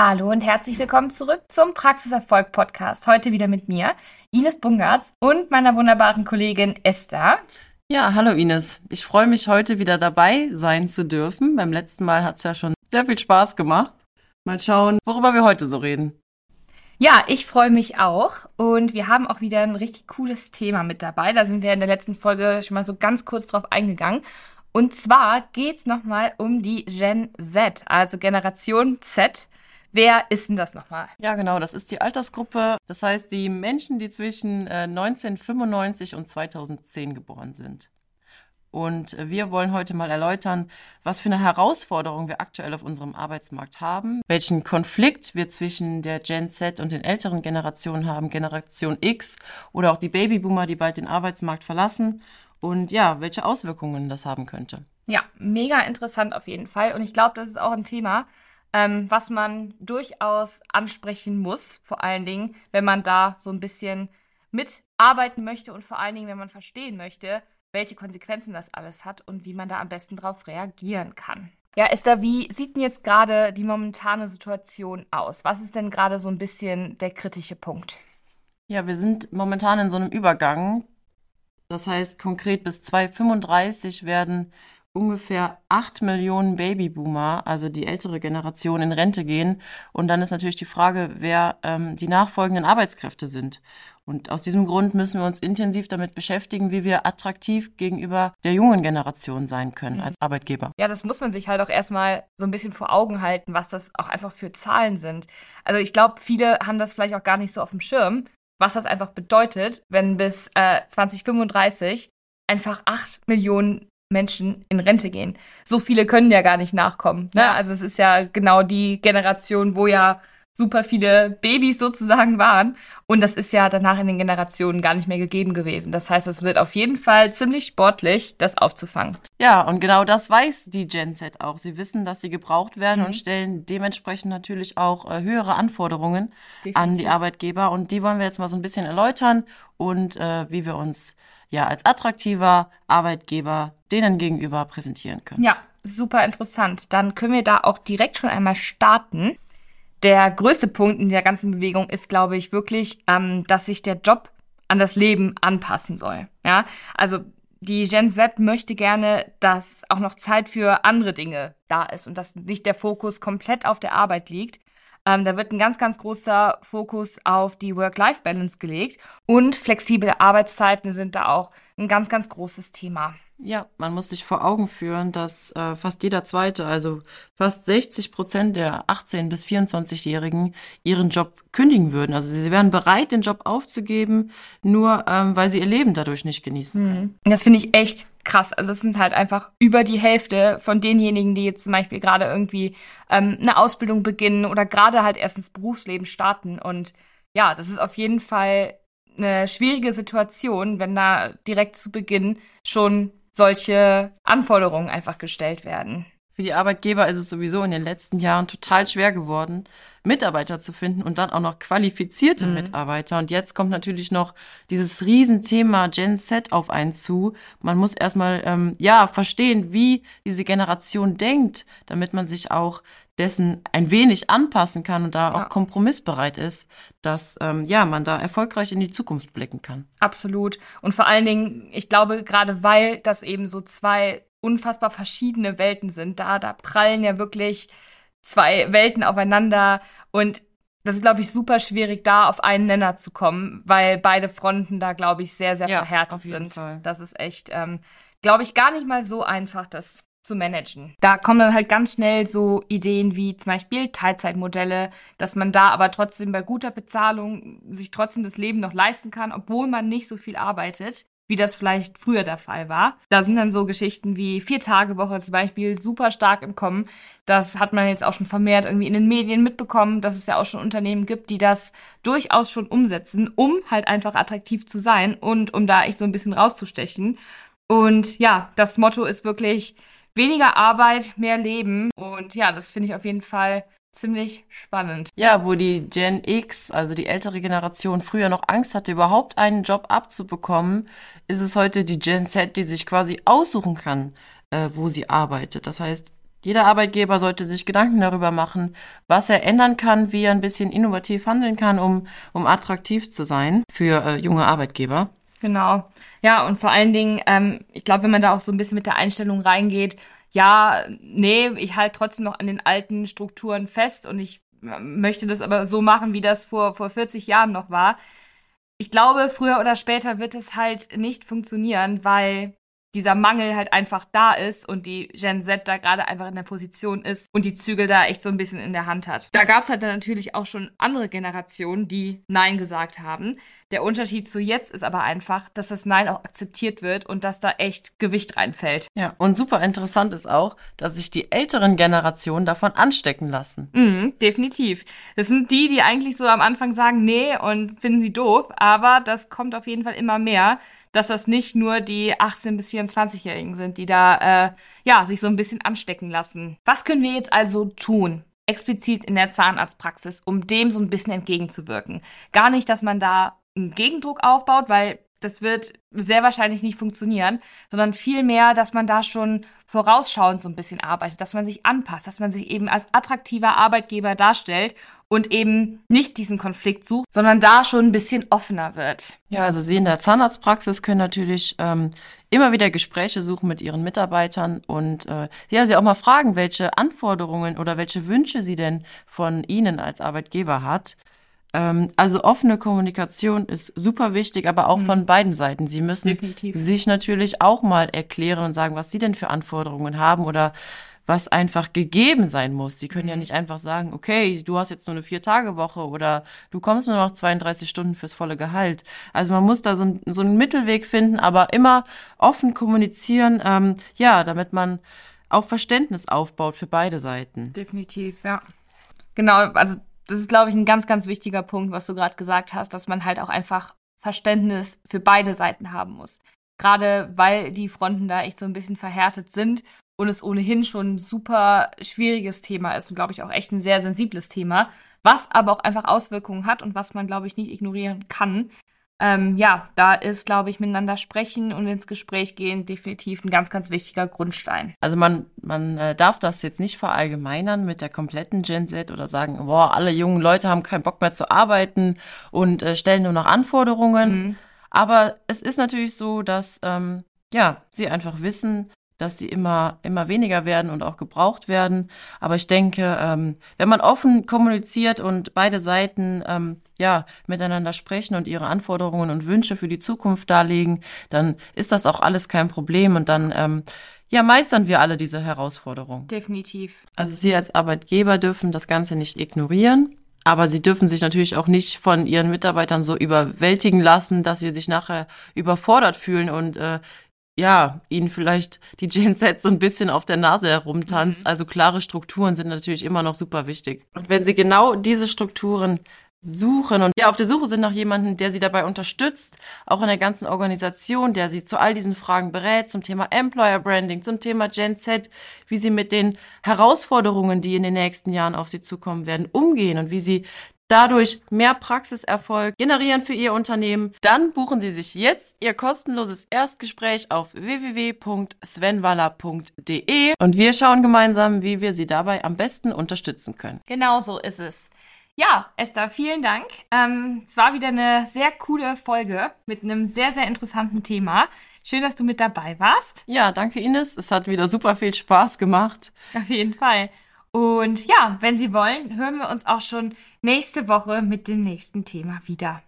Hallo und herzlich willkommen zurück zum Praxiserfolg Podcast. Heute wieder mit mir, Ines Bungartz und meiner wunderbaren Kollegin Esther. Ja, hallo Ines. Ich freue mich heute wieder dabei sein zu dürfen. Beim letzten Mal hat es ja schon sehr viel Spaß gemacht. Mal schauen, worüber wir heute so reden. Ja, ich freue mich auch und wir haben auch wieder ein richtig cooles Thema mit dabei. Da sind wir in der letzten Folge schon mal so ganz kurz drauf eingegangen. Und zwar geht es nochmal um die Gen Z, also Generation Z. Wer ist denn das nochmal? Ja, genau, das ist die Altersgruppe. Das heißt, die Menschen, die zwischen äh, 1995 und 2010 geboren sind. Und äh, wir wollen heute mal erläutern, was für eine Herausforderung wir aktuell auf unserem Arbeitsmarkt haben, welchen Konflikt wir zwischen der Gen Z und den älteren Generationen haben, Generation X oder auch die Babyboomer, die bald den Arbeitsmarkt verlassen und ja, welche Auswirkungen das haben könnte. Ja, mega interessant auf jeden Fall. Und ich glaube, das ist auch ein Thema, ähm, was man durchaus ansprechen muss, vor allen Dingen, wenn man da so ein bisschen mitarbeiten möchte und vor allen Dingen, wenn man verstehen möchte, welche Konsequenzen das alles hat und wie man da am besten drauf reagieren kann. Ja, Esther, wie sieht denn jetzt gerade die momentane Situation aus? Was ist denn gerade so ein bisschen der kritische Punkt? Ja, wir sind momentan in so einem Übergang. Das heißt, konkret bis 2035 werden ungefähr 8 Millionen Babyboomer, also die ältere Generation, in Rente gehen. Und dann ist natürlich die Frage, wer ähm, die nachfolgenden Arbeitskräfte sind. Und aus diesem Grund müssen wir uns intensiv damit beschäftigen, wie wir attraktiv gegenüber der jungen Generation sein können mhm. als Arbeitgeber. Ja, das muss man sich halt auch erstmal so ein bisschen vor Augen halten, was das auch einfach für Zahlen sind. Also ich glaube, viele haben das vielleicht auch gar nicht so auf dem Schirm, was das einfach bedeutet, wenn bis äh, 2035 einfach 8 Millionen Menschen in Rente gehen. So viele können ja gar nicht nachkommen. Ne? Ja. Also es ist ja genau die Generation, wo ja super viele Babys sozusagen waren. Und das ist ja danach in den Generationen gar nicht mehr gegeben gewesen. Das heißt, es wird auf jeden Fall ziemlich sportlich, das aufzufangen. Ja, und genau das weiß die Gen Z auch. Sie wissen, dass sie gebraucht werden mhm. und stellen dementsprechend natürlich auch äh, höhere Anforderungen Definitiv. an die Arbeitgeber. Und die wollen wir jetzt mal so ein bisschen erläutern und äh, wie wir uns ja als attraktiver Arbeitgeber denen gegenüber präsentieren können. Ja, super interessant. Dann können wir da auch direkt schon einmal starten. Der größte Punkt in der ganzen Bewegung ist, glaube ich, wirklich, ähm, dass sich der Job an das Leben anpassen soll. Ja, also die Gen Z möchte gerne, dass auch noch Zeit für andere Dinge da ist und dass nicht der Fokus komplett auf der Arbeit liegt. Ähm, da wird ein ganz, ganz großer Fokus auf die Work-Life-Balance gelegt und flexible Arbeitszeiten sind da auch ein ganz, ganz großes Thema. Ja, man muss sich vor Augen führen, dass äh, fast jeder Zweite, also fast 60 Prozent der 18- bis 24-Jährigen ihren Job kündigen würden. Also sie wären bereit, den Job aufzugeben, nur ähm, weil sie ihr Leben dadurch nicht genießen können. Mhm. Das finde ich echt krass. Also das sind halt einfach über die Hälfte von denjenigen, die jetzt zum Beispiel gerade irgendwie ähm, eine Ausbildung beginnen oder gerade halt erst ins Berufsleben starten. Und ja, das ist auf jeden Fall eine schwierige Situation, wenn da direkt zu Beginn schon solche Anforderungen einfach gestellt werden. Für die Arbeitgeber ist es sowieso in den letzten Jahren total schwer geworden, Mitarbeiter zu finden und dann auch noch qualifizierte mhm. Mitarbeiter. Und jetzt kommt natürlich noch dieses Riesenthema Gen Z auf einen zu. Man muss erstmal ähm, ja verstehen, wie diese Generation denkt, damit man sich auch dessen ein wenig anpassen kann und da ja. auch kompromissbereit ist, dass ähm, ja man da erfolgreich in die Zukunft blicken kann. Absolut. Und vor allen Dingen, ich glaube, gerade weil das eben so zwei unfassbar verschiedene Welten sind. Da, da prallen ja wirklich zwei Welten aufeinander und das ist, glaube ich, super schwierig, da auf einen Nenner zu kommen, weil beide Fronten da, glaube ich, sehr, sehr ja, verhärtet sind. Fall. Das ist echt, ähm, glaube ich, gar nicht mal so einfach, das zu managen. Da kommen dann halt ganz schnell so Ideen wie zum Beispiel Teilzeitmodelle, dass man da aber trotzdem bei guter Bezahlung sich trotzdem das Leben noch leisten kann, obwohl man nicht so viel arbeitet wie das vielleicht früher der Fall war. Da sind dann so Geschichten wie Vier-Tage-Woche zum Beispiel super stark im Kommen. Das hat man jetzt auch schon vermehrt irgendwie in den Medien mitbekommen, dass es ja auch schon Unternehmen gibt, die das durchaus schon umsetzen, um halt einfach attraktiv zu sein und um da echt so ein bisschen rauszustechen. Und ja, das Motto ist wirklich weniger Arbeit, mehr Leben. Und ja, das finde ich auf jeden Fall ziemlich spannend. Ja, wo die Gen X, also die ältere Generation, früher noch Angst hatte, überhaupt einen Job abzubekommen, ist es heute die Gen Z, die sich quasi aussuchen kann, äh, wo sie arbeitet. Das heißt, Jeder Arbeitgeber sollte sich Gedanken darüber machen, was er ändern kann, wie er ein bisschen innovativ handeln kann, um, um attraktiv zu sein für äh, junge Arbeitgeber. Genau. Ja, und vor allen Dingen, ähm, ich glaube, wenn man da auch so ein bisschen mit der Einstellung reingeht, ja, nee, ich halte trotzdem noch an den alten Strukturen fest und ich möchte das aber so machen, wie das vor, vor 40 Jahren noch war. Ich glaube, früher oder später wird es halt nicht funktionieren, weil dieser Mangel halt einfach da ist und die Gen Z da gerade einfach in der Position ist und die Zügel da echt so ein bisschen in der Hand hat. Da gab es halt dann natürlich auch schon andere Generationen, die Nein gesagt haben. Der Unterschied zu jetzt ist aber einfach, dass das Nein auch akzeptiert wird und dass da echt Gewicht reinfällt. Ja, und super interessant ist auch, dass sich die älteren Generationen davon anstecken lassen. Mhm, definitiv. Das sind die, die eigentlich so am Anfang sagen, nee und finden sie doof, aber das kommt auf jeden Fall immer mehr dass das nicht nur die 18- bis 24-Jährigen sind, die da äh, ja sich so ein bisschen anstecken lassen. Was können wir jetzt also tun? Explizit in der Zahnarztpraxis, um dem so ein bisschen entgegenzuwirken. Gar nicht, dass man da einen Gegendruck aufbaut, weil das wird sehr wahrscheinlich nicht funktionieren, sondern vielmehr, dass man da schon vorausschauend so ein bisschen arbeitet, dass man sich anpasst, dass man sich eben als attraktiver Arbeitgeber darstellt und eben nicht diesen Konflikt sucht, sondern da schon ein bisschen offener wird. Ja, also Sie in der Zahnarztpraxis können natürlich ähm, immer wieder Gespräche suchen mit Ihren Mitarbeitern und äh, ja, Sie auch mal fragen, welche Anforderungen oder welche Wünsche Sie denn von Ihnen als Arbeitgeber hat. Ähm, also offene Kommunikation ist super wichtig, aber auch mhm. von beiden Seiten. Sie müssen Definitiv. sich natürlich auch mal erklären und sagen, was sie denn für Anforderungen haben oder was einfach gegeben sein muss. Sie können mhm. ja nicht einfach sagen, okay, du hast jetzt nur eine Vier-Tage-Woche oder du kommst nur noch 32 Stunden fürs volle Gehalt. Also man muss da so, ein, so einen Mittelweg finden, aber immer offen kommunizieren, ähm, ja, damit man auch Verständnis aufbaut für beide Seiten. Definitiv, ja. Genau, also das ist, glaube ich, ein ganz, ganz wichtiger Punkt, was du gerade gesagt hast, dass man halt auch einfach Verständnis für beide Seiten haben muss. Gerade weil die Fronten da echt so ein bisschen verhärtet sind und es ohnehin schon ein super schwieriges Thema ist und, glaube ich, auch echt ein sehr sensibles Thema, was aber auch einfach Auswirkungen hat und was man, glaube ich, nicht ignorieren kann ähm, ja, da ist, glaube ich, miteinander sprechen und ins Gespräch gehen definitiv ein ganz, ganz wichtiger Grundstein. Also man, man äh, darf das jetzt nicht verallgemeinern mit der kompletten Gen Z oder sagen, boah, alle jungen Leute haben keinen Bock mehr zu arbeiten und äh, stellen nur noch Anforderungen. Mhm. Aber es ist natürlich so, dass ähm, ja, sie einfach wissen, dass sie immer, immer weniger werden und auch gebraucht werden. Aber ich denke, ähm, wenn man offen kommuniziert und beide Seiten ähm, ja miteinander sprechen und ihre Anforderungen und Wünsche für die Zukunft darlegen, dann ist das auch alles kein Problem und dann ähm, ja, meistern wir alle diese Herausforderung. Definitiv. Also Sie als Arbeitgeber dürfen das Ganze nicht ignorieren. Aber sie dürfen sich natürlich auch nicht von ihren Mitarbeitern so überwältigen lassen, dass sie sich nachher überfordert fühlen und äh, ja, ihnen vielleicht die Gen Z so ein bisschen auf der Nase herumtanzt. Mhm. Also klare Strukturen sind natürlich immer noch super wichtig. Und wenn sie genau diese Strukturen suchen und ja auf der Suche sind nach jemandem, der sie dabei unterstützt, auch in der ganzen Organisation, der sie zu all diesen Fragen berät, zum Thema Employer Branding, zum Thema Gen Z, wie sie mit den Herausforderungen, die in den nächsten Jahren auf sie zukommen werden, umgehen und wie sie dadurch mehr Praxiserfolg generieren für Ihr Unternehmen, dann buchen Sie sich jetzt Ihr kostenloses Erstgespräch auf www.svenwaller.de und wir schauen gemeinsam, wie wir Sie dabei am besten unterstützen können. Genau so ist es. Ja, Esther, vielen Dank. Ähm, es war wieder eine sehr coole Folge mit einem sehr, sehr interessanten Thema. Schön, dass du mit dabei warst. Ja, danke Ines. Es hat wieder super viel Spaß gemacht. Auf jeden Fall. Und ja, wenn Sie wollen, hören wir uns auch schon nächste Woche mit dem nächsten Thema wieder.